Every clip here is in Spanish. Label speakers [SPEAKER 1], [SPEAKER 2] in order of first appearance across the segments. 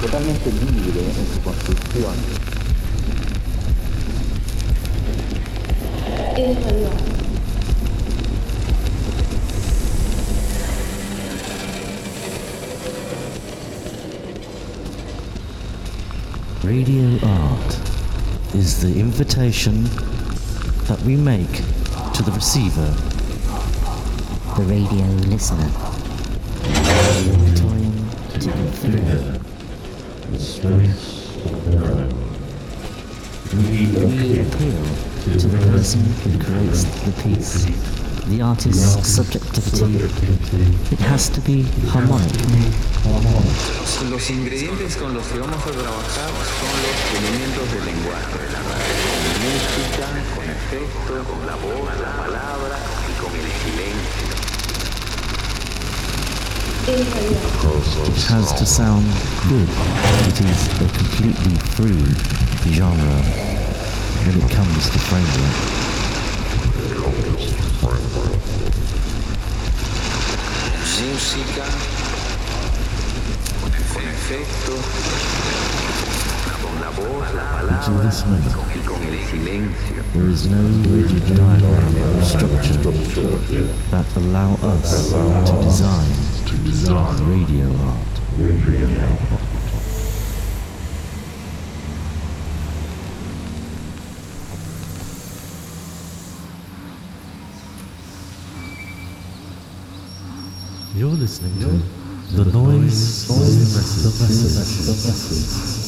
[SPEAKER 1] totalmente libre en su construcción.
[SPEAKER 2] Radio art is the invitation that we make to the receiver the radio listener. Consider the space of their own. We appeal to the person who creates the piece, the artist's subjectivity. It has to be harmonic.
[SPEAKER 1] Los ingredientes con los que vamos a trabajar son los elementos del lenguaje la música, con efectos, con la voz, la palabra y con el silencio.
[SPEAKER 2] It has to sound good. It is a completely free genre when it comes to framework.
[SPEAKER 1] Música, con efectos, con la voz, la palabra y con el silencio.
[SPEAKER 2] There is no rigid diagram or structure that allow us to design Radio Art. Radio Art. You're listening to The Noise, the noise, the noise,
[SPEAKER 3] the noise, the noise.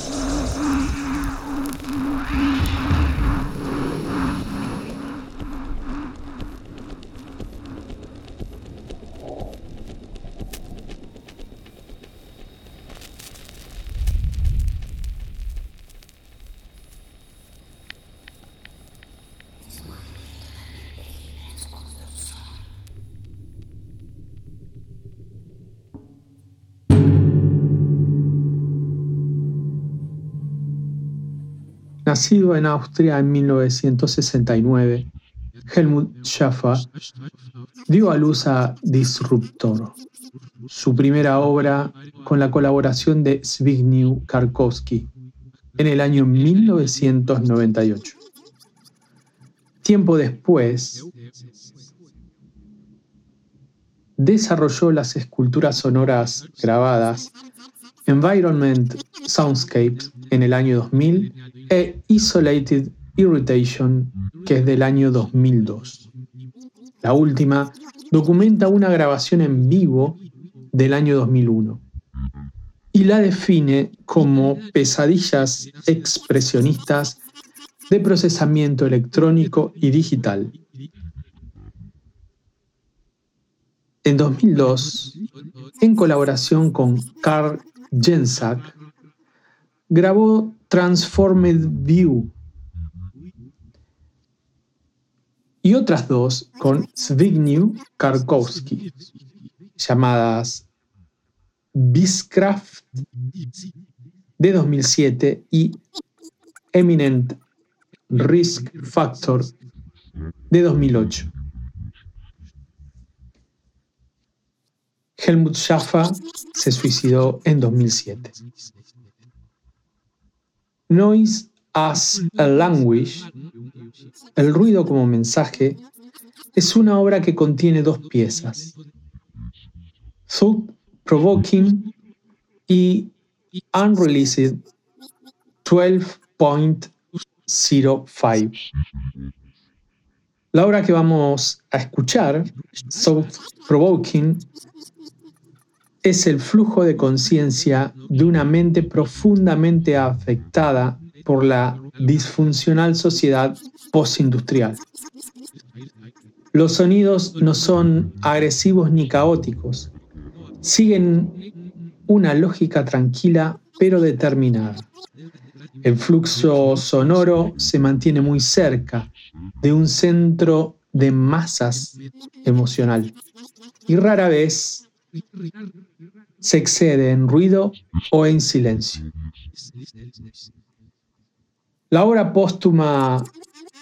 [SPEAKER 4] Nacido en Austria en 1969, Helmut Schaffer dio a luz a Disruptor, su primera obra con la colaboración de Zbigniew Karkowski en el año 1998. Tiempo después, desarrolló las esculturas sonoras grabadas Environment Soundscapes en el año 2000 e Isolated Irritation, que es del año 2002. La última documenta una grabación en vivo del año 2001 y la define como pesadillas expresionistas de procesamiento electrónico y digital. En 2002, en colaboración con Carl Jensak, grabó Transformed View y otras dos con Zbigniew Karkowski, llamadas Biscraft de 2007 y Eminent Risk Factor de 2008. Helmut Schaffer se suicidó en 2007. Noise as a Language, El ruido como mensaje, es una obra que contiene dos piezas, Thought Provoking y Unreleased 12.05. La obra que vamos a escuchar, Thought Provoking, es el flujo de conciencia de una mente profundamente afectada por la disfuncional sociedad postindustrial. Los sonidos no son agresivos ni caóticos, siguen una lógica tranquila pero determinada. El flujo sonoro se mantiene muy cerca de un centro de masas emocional y rara vez se excede en ruido o en silencio. La obra póstuma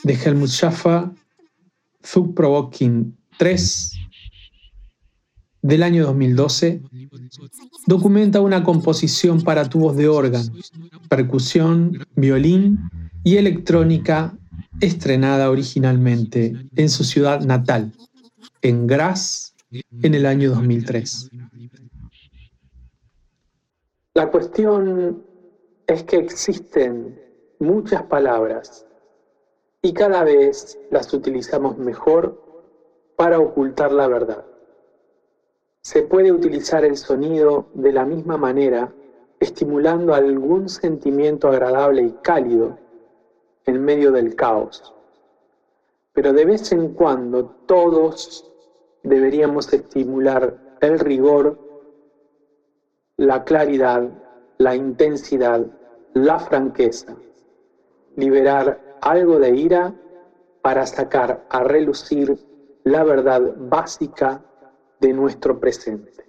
[SPEAKER 4] de Helmut Schaffer, Thug Provoking 3, del año 2012, documenta una composición para tubos de órgano, percusión, violín y electrónica estrenada originalmente en su ciudad natal, en Graz, en el año 2003. La cuestión es que existen muchas palabras y cada vez las utilizamos mejor para ocultar la verdad. Se puede utilizar el sonido de la misma manera, estimulando algún sentimiento agradable y cálido en medio del caos. Pero de vez en cuando todos deberíamos estimular el rigor, la claridad, la intensidad, la franqueza liberar algo de ira para sacar a relucir la verdad básica de nuestro presente.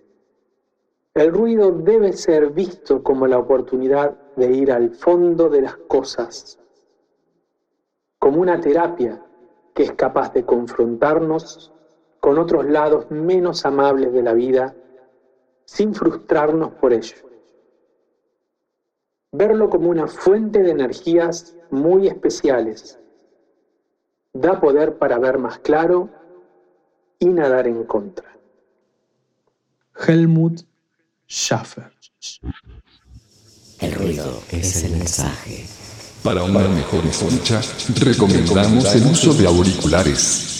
[SPEAKER 4] El ruido debe ser visto como la oportunidad de ir al fondo de las cosas, como una terapia que es capaz de confrontarnos con otros lados menos amables de la vida sin frustrarnos por ello. Verlo como una fuente de energías muy especiales. Da poder para ver más claro y nadar en contra. Helmut Schaffer.
[SPEAKER 2] El ruido es el mensaje.
[SPEAKER 3] Para una mejor escucha, recomendamos el uso de auriculares.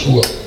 [SPEAKER 5] Ашура.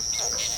[SPEAKER 5] Yeah.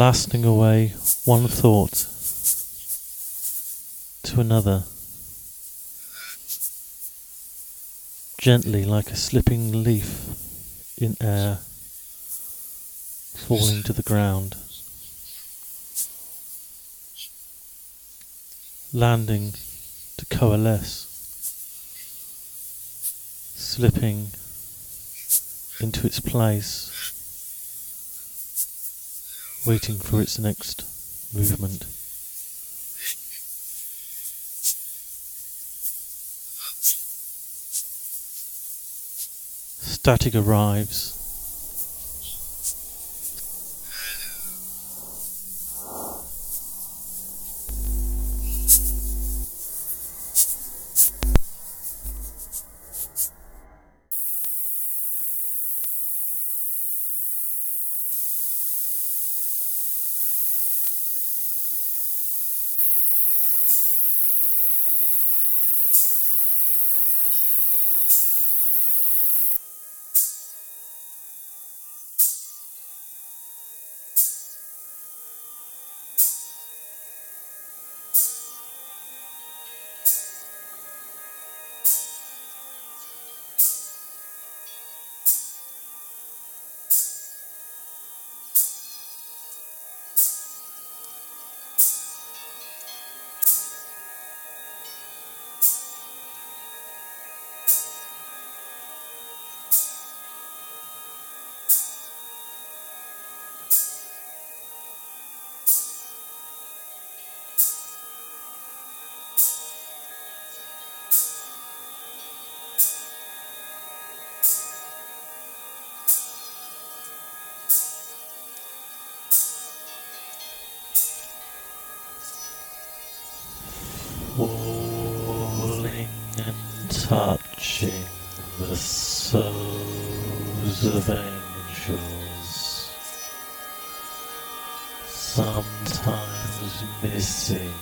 [SPEAKER 6] Blasting away one thought to another, gently like a slipping leaf in air falling to the ground, landing to coalesce, slipping into its place, waiting for its next movement. Static arrives. Touching the souls of angels, sometimes missing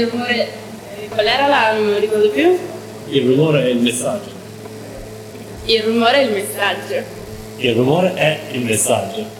[SPEAKER 7] Il rumore. Qual era la. non ricordo più?
[SPEAKER 8] Il rumore è il messaggio.
[SPEAKER 7] Il rumore è il messaggio.
[SPEAKER 8] Il rumore è il messaggio.